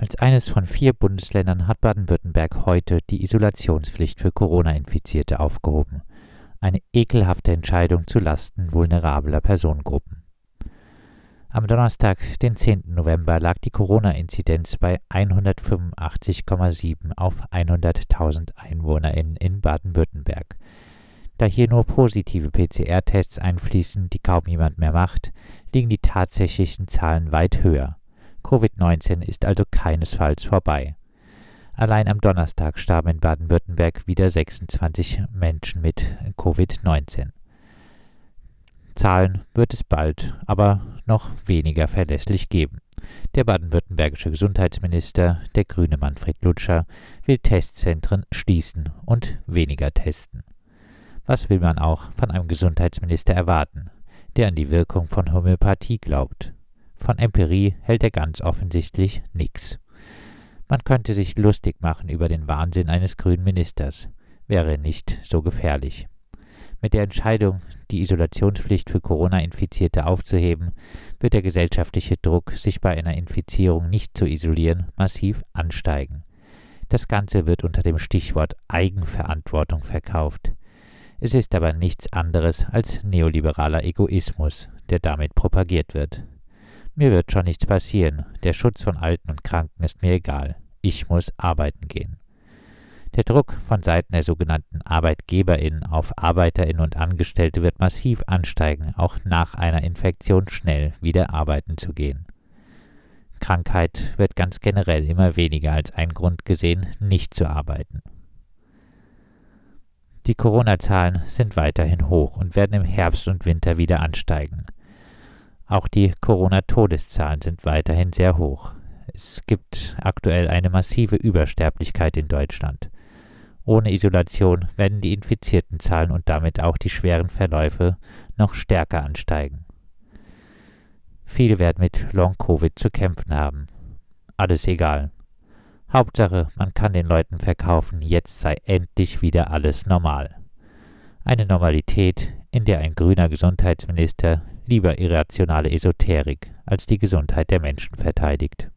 Als eines von vier Bundesländern hat Baden-Württemberg heute die Isolationspflicht für Corona-Infizierte aufgehoben. Eine ekelhafte Entscheidung zu Lasten vulnerabler Personengruppen. Am Donnerstag, den 10. November, lag die Corona-Inzidenz bei 185,7 auf 100.000 EinwohnerInnen in Baden-Württemberg. Da hier nur positive PCR-Tests einfließen, die kaum jemand mehr macht, liegen die tatsächlichen Zahlen weit höher. Covid-19 ist also keinesfalls vorbei. Allein am Donnerstag starben in Baden-Württemberg wieder 26 Menschen mit Covid-19. Zahlen wird es bald, aber noch weniger verlässlich geben. Der baden-württembergische Gesundheitsminister, der grüne Manfred Lutscher, will Testzentren schließen und weniger testen. Was will man auch von einem Gesundheitsminister erwarten, der an die Wirkung von Homöopathie glaubt? Von Empirie hält er ganz offensichtlich nichts. Man könnte sich lustig machen über den Wahnsinn eines grünen Ministers, wäre nicht so gefährlich. Mit der Entscheidung, die Isolationspflicht für Corona-Infizierte aufzuheben, wird der gesellschaftliche Druck, sich bei einer Infizierung nicht zu isolieren, massiv ansteigen. Das Ganze wird unter dem Stichwort Eigenverantwortung verkauft. Es ist aber nichts anderes als neoliberaler Egoismus, der damit propagiert wird. Mir wird schon nichts passieren. Der Schutz von Alten und Kranken ist mir egal. Ich muss arbeiten gehen. Der Druck von Seiten der sogenannten ArbeitgeberInnen auf ArbeiterInnen und Angestellte wird massiv ansteigen, auch nach einer Infektion schnell wieder arbeiten zu gehen. Krankheit wird ganz generell immer weniger als ein Grund gesehen, nicht zu arbeiten. Die Corona-Zahlen sind weiterhin hoch und werden im Herbst und Winter wieder ansteigen. Auch die Corona-Todeszahlen sind weiterhin sehr hoch. Es gibt aktuell eine massive Übersterblichkeit in Deutschland. Ohne Isolation werden die infizierten Zahlen und damit auch die schweren Verläufe noch stärker ansteigen. Viele werden mit Long-Covid zu kämpfen haben. Alles egal. Hauptsache, man kann den Leuten verkaufen, jetzt sei endlich wieder alles normal. Eine Normalität, in der ein grüner Gesundheitsminister lieber irrationale Esoterik als die Gesundheit der Menschen verteidigt.